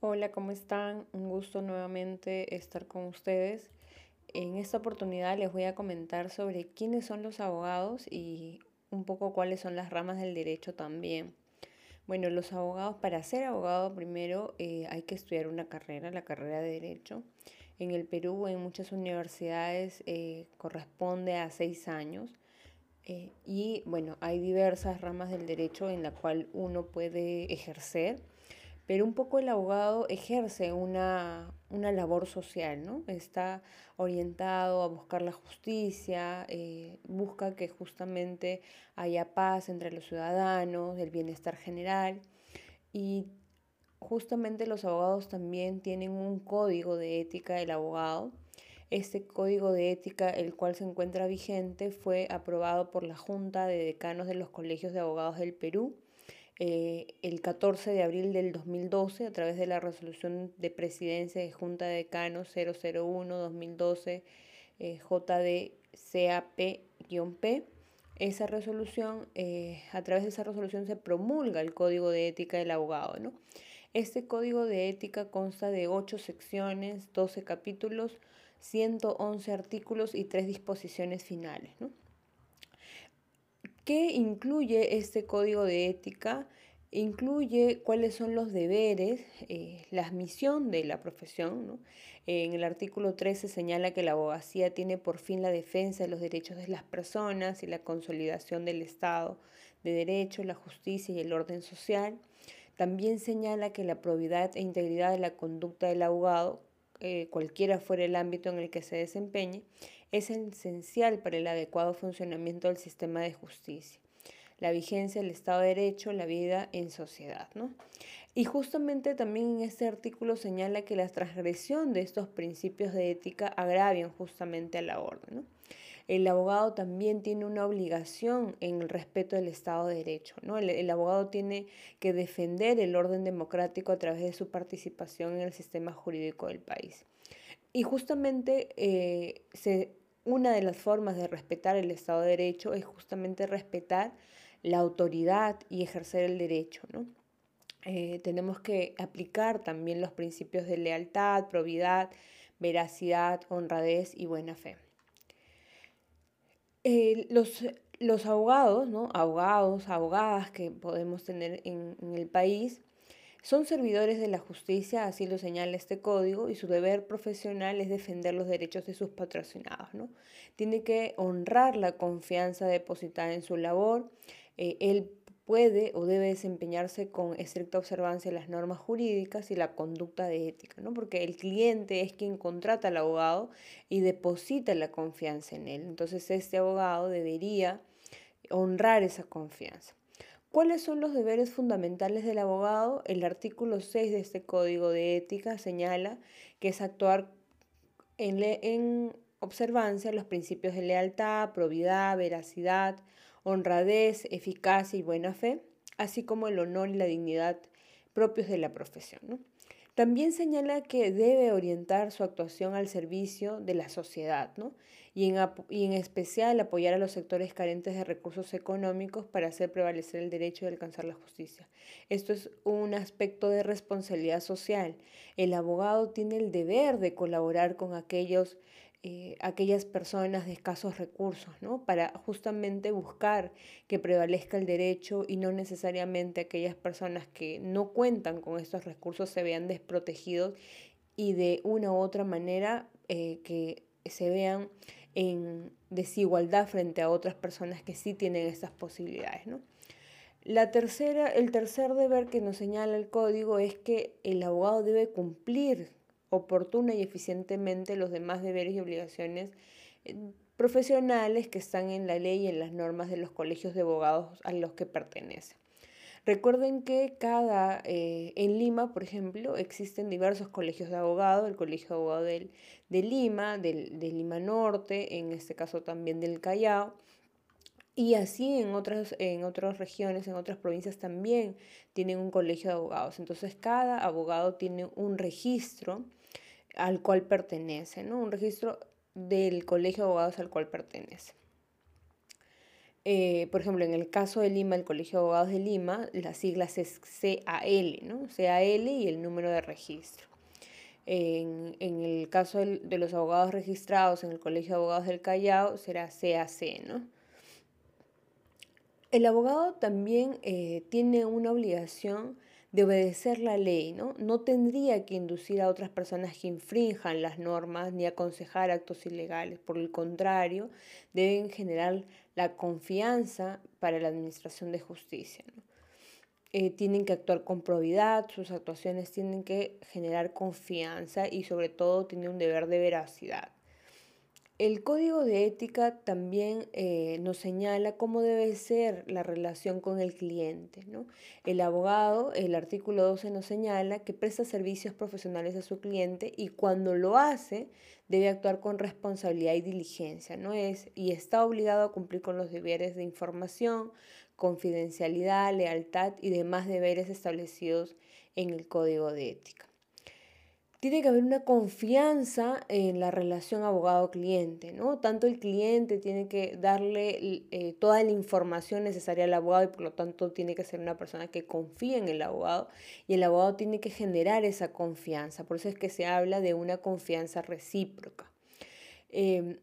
Hola, ¿cómo están? Un gusto nuevamente estar con ustedes. En esta oportunidad les voy a comentar sobre quiénes son los abogados y un poco cuáles son las ramas del derecho también. Bueno, los abogados, para ser abogado primero eh, hay que estudiar una carrera, la carrera de derecho. En el Perú, en muchas universidades, eh, corresponde a seis años. Eh, y bueno, hay diversas ramas del derecho en la cual uno puede ejercer pero un poco el abogado ejerce una, labor social, ¿no? Está orientado a buscar la justicia, eh, busca que justamente haya paz entre los ciudadanos, el bienestar general y justamente los abogados también tienen un código de ética del abogado. Este código de ética, el cual se encuentra vigente, fue aprobado por la Junta de Decanos de los Colegios de Abogados del Perú eh, el 14 de abril del 2012 a través de la resolución de presidencia de Junta de Decanos 001-2012 eh, JDCAP-P. Esa resolución, eh, a través de esa resolución se promulga el Código de Ética del Abogado. ¿no? Este Código de Ética consta de 8 secciones, 12 capítulos, 111 artículos y 3 disposiciones finales. ¿no? ¿Qué incluye este código de ética? Incluye cuáles son los deberes, eh, la misión de la profesión. En el artículo 13 señala que la abogacía tiene por fin la defensa de los derechos de las personas y la consolidación del Estado de Derecho, la justicia y el orden social. También señala que la probidad e integridad de la conducta del abogado, eh, cualquiera fuera el ámbito en el que se desempeñe, es esencial para el adecuado funcionamiento del sistema de justicia, la vigencia del Estado de Derecho, la vida en sociedad. ¿no? Y justamente también en este artículo señala que la transgresión de estos principios de ética agravian justamente a la orden. ¿no? El abogado también tiene una obligación en el respeto del Estado de Derecho. ¿no? El, el, abogado tiene que defender el orden democrático a través de su participación en el sistema jurídico del país. Y justamente eh, una de las formas de respetar el Estado de Derecho es justamente respetar la autoridad y ejercer el derecho. ¿no? Eh, tenemos que aplicar también los principios de lealtad, probidad, veracidad, honradez y buena fe. Los, los, abogados, ¿no? abogados, abogadas que podemos tener en, en el país, son servidores de la justicia, así lo señala este código, y su deber profesional es defender los derechos de sus patrocinados. ¿no? Tiene que honrar la confianza depositada en su labor. Eh, él puede o debe desempeñarse con estricta observancia de las normas jurídicas y la conducta de ética, ¿no? porque el cliente es quien contrata al abogado y deposita la confianza en él. Entonces este abogado debería honrar esa confianza. ¿Cuáles son los deberes fundamentales del abogado? El artículo 6 de este Código de Ética señala que es actuar en, en observancia los principios de lealtad, probidad, veracidad, honradez, eficacia y buena fe, así como el honor y la dignidad propios de la profesión. También señala que debe orientar su actuación al servicio de la sociedad ¿no? y, en, y en especial apoyar a los sectores carentes de recursos económicos para hacer prevalecer el derecho de alcanzar la justicia. Esto es un aspecto de responsabilidad social. El abogado tiene el deber de colaborar con aquellos eh, aquellas personas de escasos recursos, ¿no? Para justamente buscar que prevalezca el derecho y no necesariamente aquellas personas que no cuentan con estos recursos se vean desprotegidos y de una u otra manera eh, que se vean en desigualdad frente a otras personas que sí tienen estas posibilidades, ¿no? La tercera, el tercer deber que nos señala el código es que el abogado debe cumplir oportuna y eficientemente los demás deberes y obligaciones eh, profesionales que están en la ley y en las normas de los colegios de abogados a los que pertenece. Recuerden que cada, eh, en Lima, por ejemplo, existen diversos colegios de abogados, el Colegio de Abogados de, Lima, del, de Lima Norte, en este caso también del Callao, y así en otras, en otras regiones, en otras provincias también tienen un colegio de abogados. Entonces cada abogado tiene un registro al cual pertenece, ¿no? Un registro del colegio de abogados al cual pertenece. Eh, por ejemplo, en el caso de Lima, el Colegio de Abogados de Lima, las siglas es CAL, ¿no? CAL y el número de registro. En, el caso de, los abogados registrados en el Colegio de Abogados del Callao será CAC, ¿no? El abogado también eh, tiene una obligación de obedecer la ley, ¿no? No tendría que inducir a otras personas que infrinjan las normas ni aconsejar actos ilegales. Por el contrario, deben generar la confianza para la administración de justicia. Eh, tienen que actuar con probidad, sus actuaciones tienen que generar confianza y sobre todo tienen un deber de veracidad. El código de ética también eh, nos señala cómo debe ser la relación con el cliente. El abogado, el artículo 12 nos señala que presta servicios profesionales a su cliente y cuando lo hace debe actuar con responsabilidad y diligencia, ¿no? es, y está obligado a cumplir con los deberes de información, confidencialidad, lealtad y demás deberes establecidos en el código de ética tiene que haber una confianza en la relación abogado-cliente, ¿no? Tanto el cliente tiene que darle eh, toda la información necesaria al abogado y por lo tanto tiene que ser una persona que confíe en el abogado y el abogado tiene que generar esa confianza. Por eso es que se habla de una confianza recíproca. Em,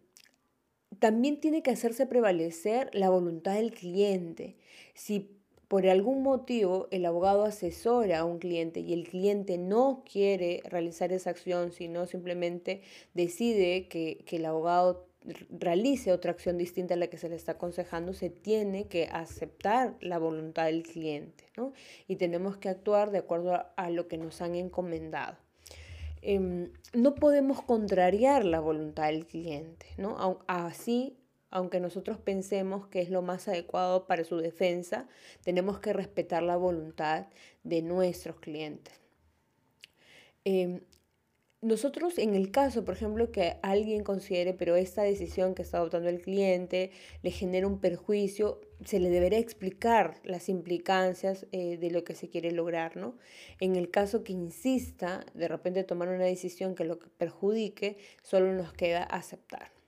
también tiene que hacerse prevalecer la voluntad del cliente. Si por algún motivo el abogado asesora a un cliente y el cliente no quiere realizar esa acción, sino simplemente decide que, el abogado realice otra acción distinta a la que se le está aconsejando, se tiene que aceptar la voluntad del cliente, ¿no? Y tenemos que actuar de acuerdo a, lo que nos han encomendado. Em, no podemos contrariar la voluntad del cliente, ¿no? Así aunque nosotros pensemos que es lo más adecuado para su defensa, tenemos que respetar la voluntad de nuestros clientes. Em, nosotros en el caso, por ejemplo, que alguien considere, pero esta decisión que está adoptando el cliente le genera un perjuicio, se le deberá explicar las implicancias eh, de lo que se quiere lograr, ¿no? En el caso que insista de repente tomar una decisión que lo perjudique, solo nos queda aceptar.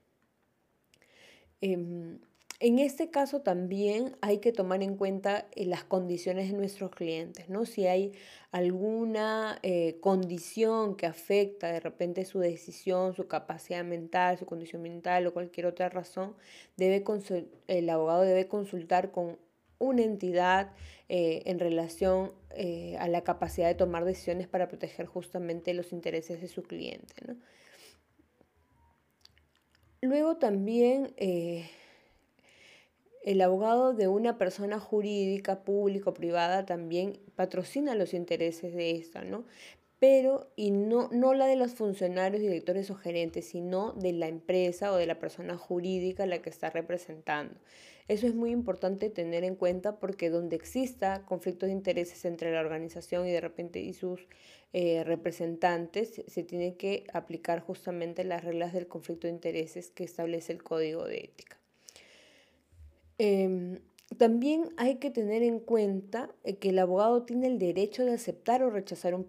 Em, en este caso también hay que tomar en cuenta eh, las condiciones de nuestros clientes, ¿no? Si hay alguna eh, condición que afecta de repente su decisión, su capacidad mental, su condición mental o cualquier otra razón, debe el abogado debe consultar con una entidad eh, en relación a la capacidad de tomar decisiones para proteger justamente los intereses de su cliente, ¿no? Luego también eh, el abogado de una persona jurídica, pública o privada también patrocina los intereses de esta, ¿no? Pero, y no, no la de los funcionarios, directores o gerentes, sino de la empresa o de la persona jurídica a la que está representando. Eso es muy importante tener en cuenta porque donde exista conflictos de intereses entre la organización y de repente y sus eh, representantes, se tiene que aplicar justamente las reglas del conflicto de intereses que establece el código de ética. Em, también hay que tener en cuenta eh, que el abogado tiene el derecho de aceptar o rechazar un,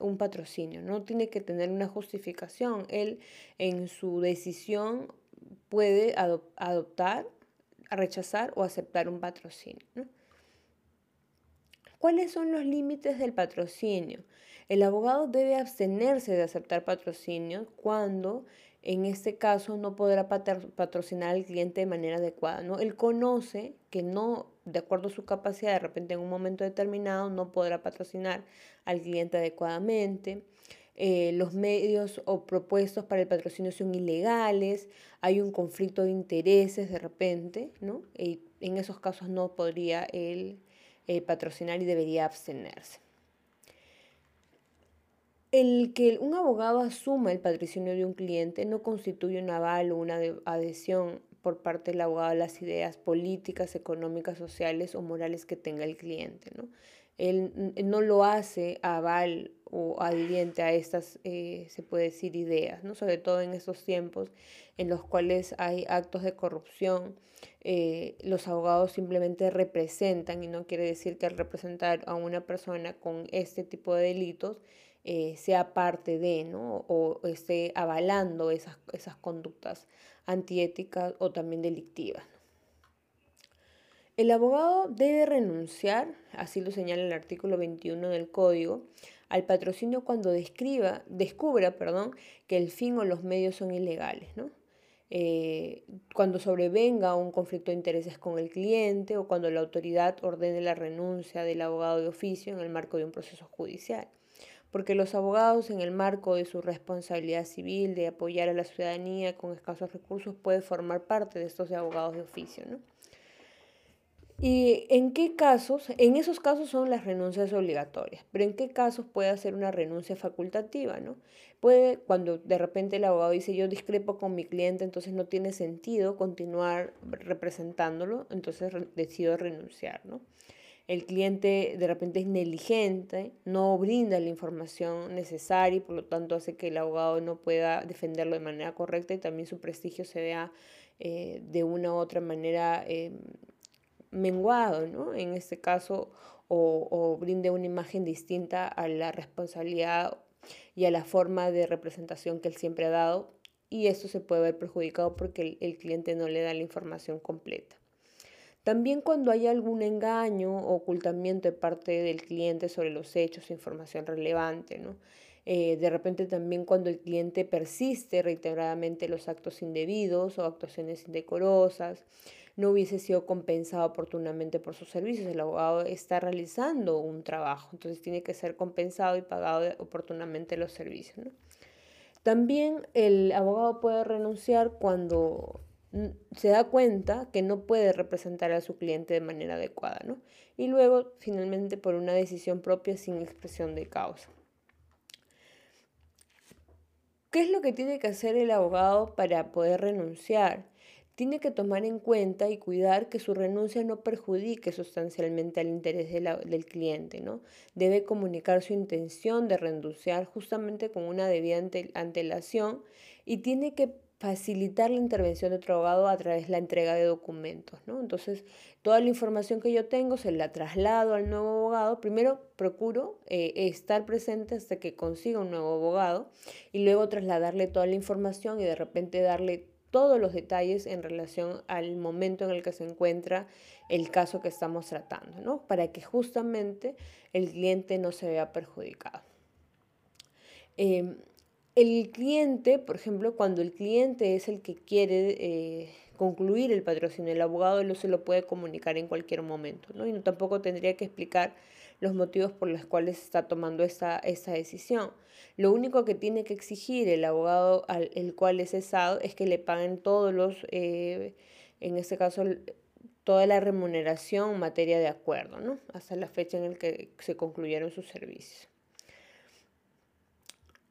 un patrocinio, no tiene que tener una justificación. Él en su decisión puede adoptar rechazar o aceptar un patrocinio. ¿Cuáles son los límites del patrocinio? El abogado debe abstenerse de aceptar patrocinios cuando en este caso no podrá patrocinar al cliente de manera adecuada. ¿no? Él conoce que no, de acuerdo a su capacidad, de repente en un momento determinado no podrá patrocinar al cliente adecuadamente. Eh, los medios o propuestos para el patrocinio son ilegales, hay un conflicto de intereses de repente, ¿no? Y en esos casos no podría él eh, patrocinar y debería abstenerse. El que un abogado asuma el patrocinio de un cliente no constituye un aval o una adhesión por parte del abogado a las ideas políticas, económicas, sociales o morales que tenga el cliente. ¿no? Él no lo hace aval o adhiriente a estas, eh, se puede decir, ideas, ¿no? sobre todo en estos tiempos en los cuales hay actos de corrupción. Eh, los abogados simplemente representan y no quiere decir que al representar a una persona con este tipo de delitos eh, sea parte de, ¿no? o esté avalando esas, esas conductas antiéticas o también delictivas. El abogado debe renunciar, así lo señala el artículo 21 del Código, al patrocinio cuando describa, descubra perdón, que el fin o los medios son ilegales. ¿no? Eh, cuando sobrevenga un conflicto de intereses con el cliente o cuando la autoridad ordene la renuncia del abogado de oficio en el marco de un proceso judicial. Porque los abogados en el marco de su responsabilidad civil de apoyar a la ciudadanía con escasos recursos pueden formar parte de estos abogados de oficio. ¿no? ¿Y en qué casos? En esos casos son las renuncias obligatorias, pero ¿en qué casos puede hacer una renuncia facultativa? ¿no? Puede, cuando de repente el abogado dice yo discrepo con mi cliente, entonces no tiene sentido continuar representándolo, entonces decido renunciar. ¿no? El cliente de repente es negligente, no brinda la información necesaria y por lo tanto hace que el abogado no pueda defenderlo de manera correcta y también su prestigio se vea eh, de una u otra manera. Eh, menguado, ¿no? En este caso, o, brinde una imagen distinta a la responsabilidad y a la forma de representación que él siempre ha dado, y esto se puede ver perjudicado porque el, cliente no le da la información completa. También cuando hay algún engaño o ocultamiento de parte del cliente sobre los hechos, información relevante, ¿no? Eh, de repente también cuando el cliente persiste reiteradamente los actos indebidos o actuaciones indecorosas, no hubiese sido compensado oportunamente por sus servicios. El abogado está realizando un trabajo, entonces tiene que ser compensado y pagado oportunamente los servicios. También el abogado puede renunciar cuando se da cuenta que no puede representar a su cliente de manera adecuada, ¿no? Y luego, finalmente, por una decisión propia sin expresión de causa. ¿Qué es lo que tiene que hacer el abogado para poder renunciar? Tiene que tomar en cuenta y cuidar que su renuncia no perjudique sustancialmente al interés del cliente, ¿no? Debe comunicar su intención de renunciar justamente con una debida antelación y tiene que facilitar la intervención de otro abogado a través de la entrega de documentos, ¿no? Entonces, toda la información que yo tengo se la traslado al nuevo abogado. Primero procuro eh, estar presente hasta que consiga un nuevo abogado y luego trasladarle toda la información y de repente darle todos los detalles en relación al momento en el que se encuentra el caso que estamos tratando, ¿no? Para que justamente el cliente no se vea perjudicado. Em, el cliente, por ejemplo, cuando el cliente es el que quiere eh, concluir el patrocinio, el abogado no se lo puede comunicar en cualquier momento, ¿no? Y no, tampoco tendría que explicar los motivos por los cuales está tomando esta, esta decisión. Lo único que tiene que exigir el abogado al el cual es cesado es que le paguen todos los, eh, en este caso, toda la remuneración en materia de acuerdo, ¿no? Hasta la fecha en la que se concluyeron sus servicios.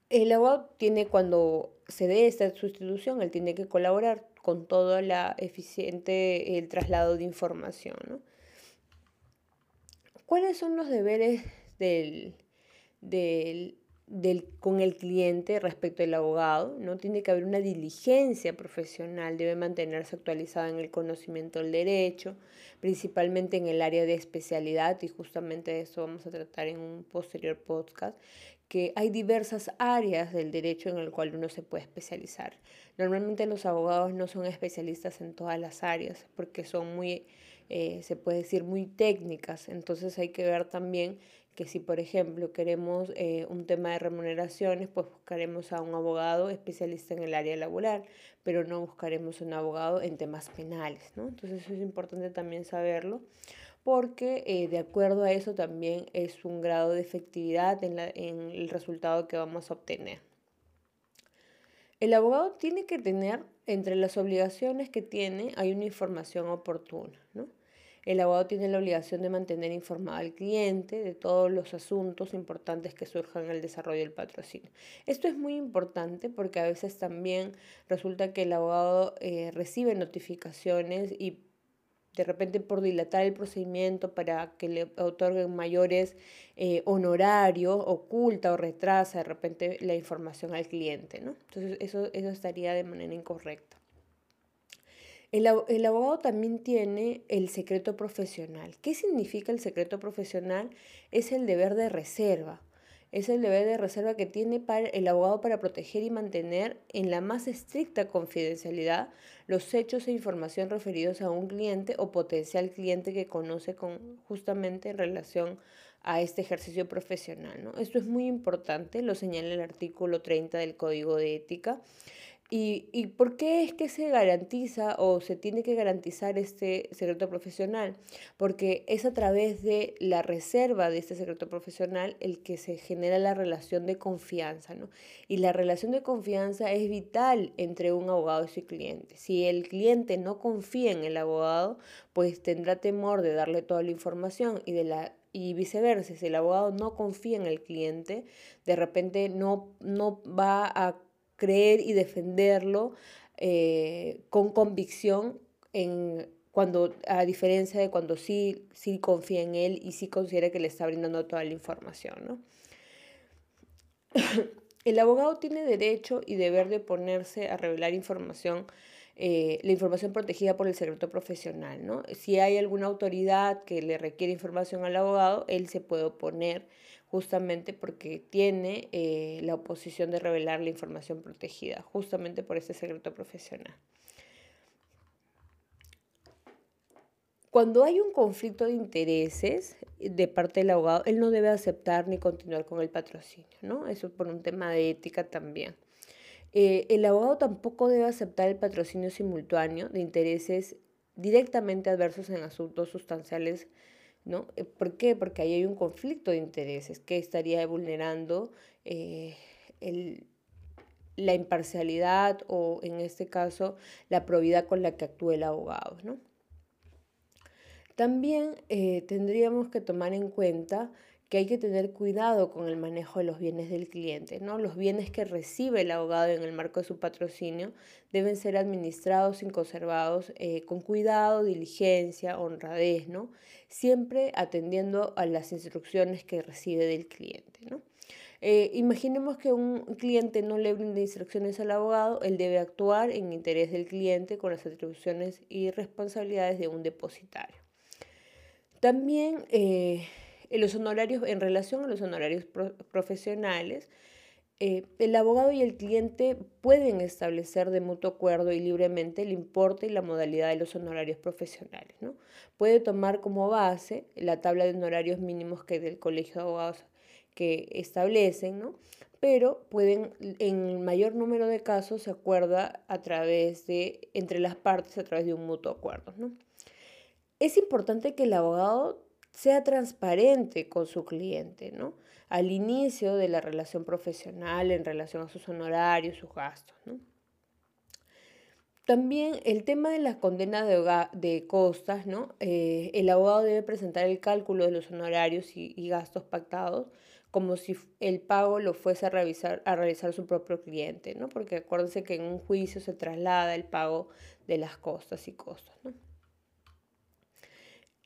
El abogado tiene, cuando se dé esta sustitución, él tiene que colaborar con todo la eficiente el traslado de información, ¿no? ¿Cuáles son los deberes del, con el cliente respecto al abogado? ¿no? Tiene que haber una diligencia profesional, debe mantenerse actualizada en el conocimiento del derecho, principalmente en el área de especialidad, y justamente de eso vamos a tratar en un posterior podcast, que hay diversas áreas del derecho en el cual uno se puede especializar. Normalmente los abogados no son especialistas en todas las áreas porque son muy eh, se puede decir, muy técnicas. Entonces hay que ver también que si, por ejemplo, queremos eh, un tema de remuneraciones, pues buscaremos a un abogado especialista en el área laboral, pero no buscaremos un abogado en temas penales, ¿no? Entonces eso es importante también saberlo, porque eh, de acuerdo a eso también es un grado de efectividad en, la, en el resultado que vamos a obtener. El abogado tiene que tener, entre las obligaciones que tiene, hay una información oportuna, ¿no? El abogado tiene la obligación de mantener informado al cliente de todos los asuntos importantes que surjan en el desarrollo del patrocinio. Esto es muy importante porque a veces también resulta que el abogado eh, recibe notificaciones y de repente por dilatar el procedimiento para que le otorguen mayores eh, honorarios, oculta o retrasa de repente la información al cliente. ¿no? Entonces eso, eso estaría de manera incorrecta. El, abogado también tiene el secreto profesional. ¿Qué significa el secreto profesional? Es el deber de reserva. es el deber de reserva que tiene el abogado para proteger y mantener en la más estricta confidencialidad los hechos e información referidos a un cliente o potencial cliente que conoce con, justamente en relación a este ejercicio profesional. ¿no? Esto es muy importante, lo señala el artículo 30 del Código de Ética. ¿Y, ¿Y por qué es que se garantiza o se tiene que garantizar este secreto profesional? Porque es a través de la reserva de este secreto profesional el que se genera la relación de confianza, ¿no? Y la relación de confianza es vital entre un abogado y su cliente. Si el cliente no confía en el abogado, pues tendrá temor de darle toda la información y de la y viceversa, si el abogado no confía en el cliente, de repente no, no va a creer y defenderlo eh, con convicción en cuando a diferencia de cuando sí, sí confía en él y sí considera que le está brindando toda la información. el abogado tiene derecho y deber de ponerse a revelar información eh, la información protegida por el secreto profesional. ¿no? Si hay alguna autoridad que le requiere información al abogado, él se puede oponer justamente porque tiene eh, la oposición de revelar la información protegida, justamente por ese secreto profesional. Cuando hay un conflicto de intereses de parte del abogado, él no debe aceptar ni continuar con el patrocinio, ¿no? Eso por un tema de ética también. Eh, el abogado tampoco debe aceptar el patrocinio simultáneo de intereses directamente adversos en asuntos sustanciales, ¿no? Eh, ¿Por qué? Porque ahí hay un conflicto de intereses que estaría vulnerando eh, la imparcialidad o, en este caso, la probidad con la que actúa el abogado, ¿no? También tendríamos que tomar en cuenta que hay que tener cuidado con el manejo de los bienes del cliente. ¿no? Los bienes que recibe el abogado en el marco de su patrocinio deben ser administrados y conservados eh, con cuidado, diligencia, honradez, ¿no? siempre atendiendo a las instrucciones que recibe del cliente. ¿no? Eh, imaginemos que un cliente no le brinda instrucciones al abogado, él debe actuar en interés del cliente con las atribuciones y responsabilidades de un depositario. También eh, en los honorarios, en relación a los honorarios profesionales, eh, el abogado y el cliente pueden establecer de mutuo acuerdo y libremente el importe y la modalidad de los honorarios profesionales. ¿no? Puede tomar como base la tabla de honorarios mínimos que del Colegio de Abogados que establecen, ¿no? pero pueden, en el mayor número de casos, se acuerda a través de, entre las partes, a través de un mutuo acuerdo. ¿no? Es importante que el abogado sea transparente con su cliente, ¿no? Al inicio de la relación profesional en relación a sus honorarios, sus gastos, ¿no? También el tema de las condenas de, costas, ¿no? Eh, el abogado debe presentar el cálculo de los honorarios y, gastos pactados como si el pago lo fuese a, revisar, a realizar su propio cliente, ¿no? Porque acuérdense que en un juicio se traslada el pago de las costas y costos, ¿no?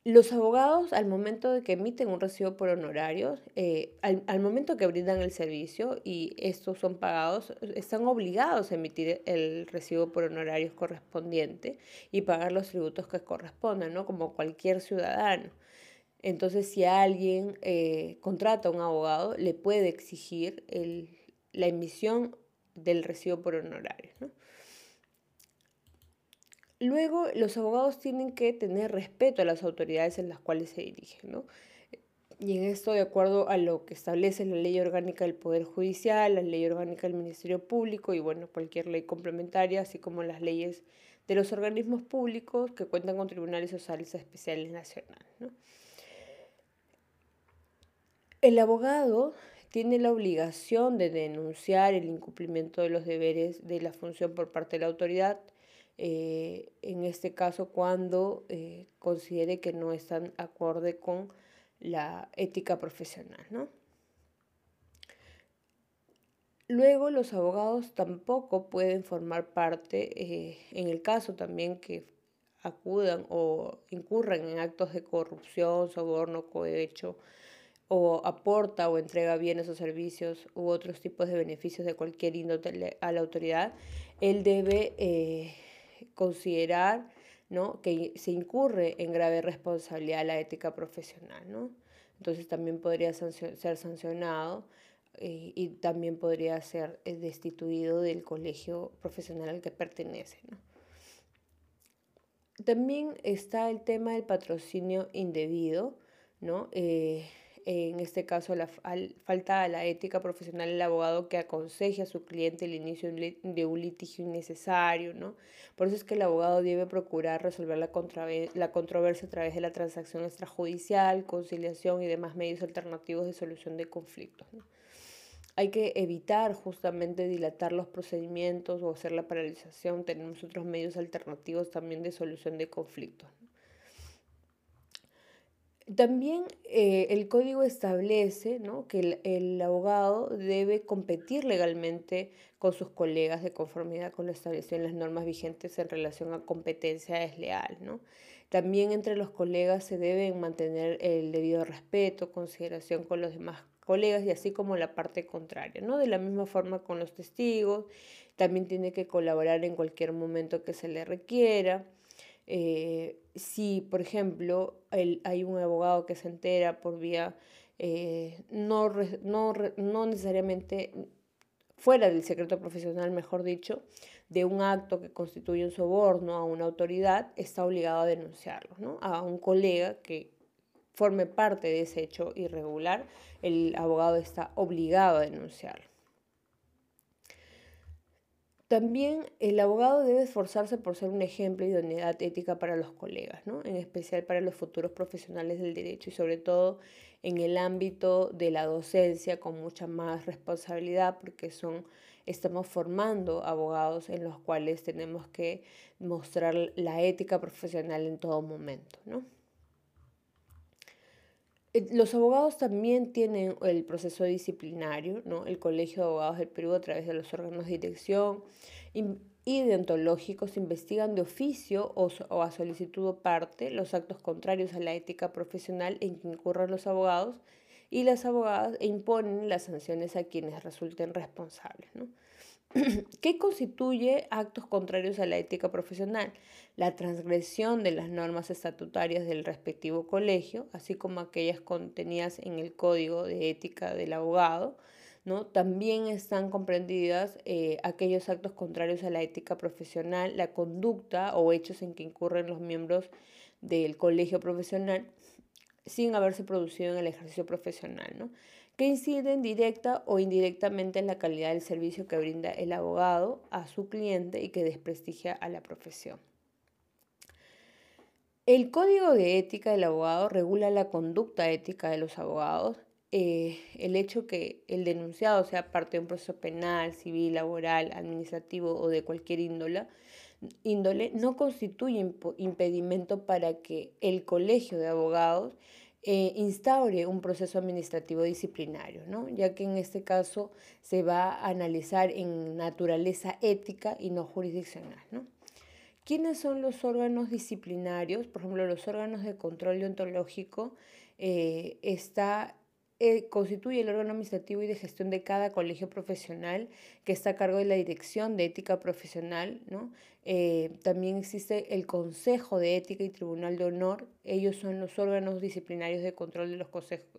Los abogados, al momento de que emiten un recibo por honorarios, eh, al, momento que brindan el servicio y estos son pagados, están obligados a emitir el recibo por honorarios correspondiente y pagar los tributos que correspondan, ¿no? Como cualquier ciudadano. Entonces, si alguien eh, contrata a un abogado, le puede exigir la emisión del recibo por honorarios, ¿no? Luego, los abogados tienen que tener respeto a las autoridades en las cuales se dirigen, ¿no? Y en esto, de acuerdo a lo que establece la ley orgánica del Poder Judicial, la ley orgánica del Ministerio Público y, bueno, cualquier ley complementaria, así como las leyes de los organismos públicos que cuentan con tribunales sociales especiales nacionales. El abogado tiene la obligación de denunciar el incumplimiento de los deberes de la función por parte de la autoridad eh, en este caso cuando eh, considere que no están acorde con la ética profesional. ¿no? Luego los abogados tampoco pueden formar parte, eh, en el caso también que acudan o incurran en actos de corrupción, soborno, cohecho, o aporta o entrega bienes o servicios u otros tipos de beneficios de cualquier índole a la autoridad, él debe considerar ¿no? que se incurre en grave responsabilidad la ética profesional. ¿no? Entonces también podría ser sancionado eh, y también podría ser eh, destituido del colegio profesional al que pertenece. También está el tema del patrocinio indebido, ¿no? Eh, en este caso la falta a la ética profesional del abogado que aconseje a su cliente el inicio de un litigio innecesario, ¿no? Por eso es que el abogado debe procurar resolver la, la controversia a través de la transacción extrajudicial, conciliación y demás medios alternativos de solución de conflictos. Hay que evitar justamente dilatar los procedimientos o hacer la paralización. Tenemos otros medios alternativos también de solución de conflictos. También eh, el código establece que el, abogado debe competir legalmente con sus colegas de conformidad con lo establecido en las normas vigentes en relación a competencia desleal. ¿no? También entre los colegas se debe mantener el debido respeto, consideración con los demás colegas y así como la parte contraria. ¿no? De la misma forma con los testigos, también tiene que colaborar en cualquier momento que se le requiera. Eh, si, por ejemplo, hay un abogado que se entera por vía eh, no, no, necesariamente fuera del secreto profesional, mejor dicho, de un acto que constituye un soborno a una autoridad, está obligado a denunciarlo, ¿no? A un colega que forme parte de ese hecho irregular, el abogado está obligado a denunciarlo. También el abogado debe esforzarse por ser un ejemplo de idoneidad ética para los colegas, ¿no? en especial para los futuros profesionales del derecho y sobre todo en el ámbito de la docencia con mucha más responsabilidad porque son, estamos formando abogados en los cuales tenemos que mostrar la ética profesional en todo momento. ¿no? Eh, los abogados también tienen el proceso disciplinario, ¿no? El Colegio de Abogados del Perú a través de los órganos de dirección y deontológicos investigan de oficio o, a solicitud o parte los actos contrarios a la ética profesional en que incurran los abogados y las abogadas e imponen las sanciones a quienes resulten responsables, ¿no? ¿Qué constituye actos contrarios a la ética profesional? La transgresión de las normas estatutarias del respectivo colegio, así como aquellas contenidas en el Código de Ética del Abogado, ¿no? También están comprendidas eh, aquellos actos contrarios a la ética profesional, la conducta o hechos en que incurren los miembros del colegio profesional sin haberse producido en el ejercicio profesional. ¿no? Que inciden directa o indirectamente en la calidad del servicio que brinda el abogado a su cliente y que desprestigia a la profesión. El código de ética del abogado regula la conducta ética de los abogados. Eh, el hecho que el denunciado sea parte de un proceso penal, civil, laboral, administrativo o de cualquier índole, índole no constituye impedimento para que el colegio de abogados eh, instaure un proceso administrativo disciplinario, ¿no? ya que en este caso se va a analizar en naturaleza ética y no jurisdiccional. ¿no? ¿Quiénes son los órganos disciplinarios? Por ejemplo, los órganos de control deontológico eh, está eh, constituye el órgano administrativo y de gestión de cada colegio profesional que está a cargo de la dirección de ética profesional. ¿no? Eh, también existe el Consejo de Ética y Tribunal de Honor. Ellos son los órganos disciplinarios de control de los,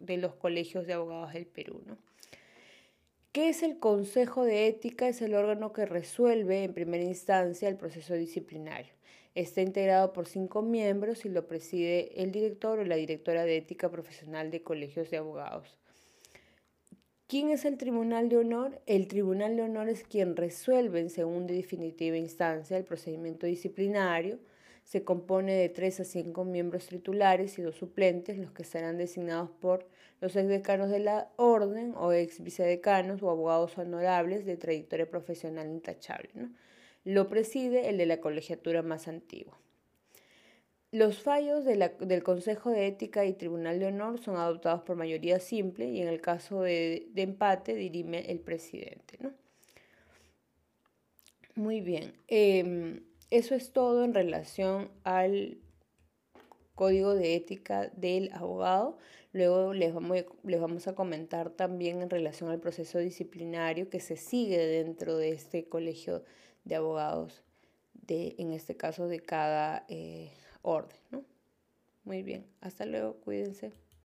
de los colegios de abogados del Perú. ¿no? ¿Qué es el Consejo de Ética? Es el órgano que resuelve en primera instancia el proceso disciplinario. Está integrado por cinco miembros y lo preside el director o la directora de ética profesional de colegios de abogados. ¿Quién es el Tribunal de Honor? El Tribunal de Honor es quien resuelve en segunda y definitiva instancia el procedimiento disciplinario. Se compone de tres a cinco miembros titulares y dos suplentes, los que serán designados por los exdecanos de la orden o ex vicedecanos o abogados honorables de trayectoria profesional intachable. ¿no? Lo preside el de la colegiatura más antigua. Los fallos del Consejo de Ética y Tribunal de Honor son adoptados por mayoría simple y en el caso de, empate dirime el presidente. Muy bien, em, eso es todo en relación al código de ética del abogado. Luego les vamos, les vamos a comentar también en relación al proceso disciplinario que se sigue dentro de este colegio de abogados, de, en este caso de cada eh, orden. ¿no? Muy bien, hasta luego, cuídense.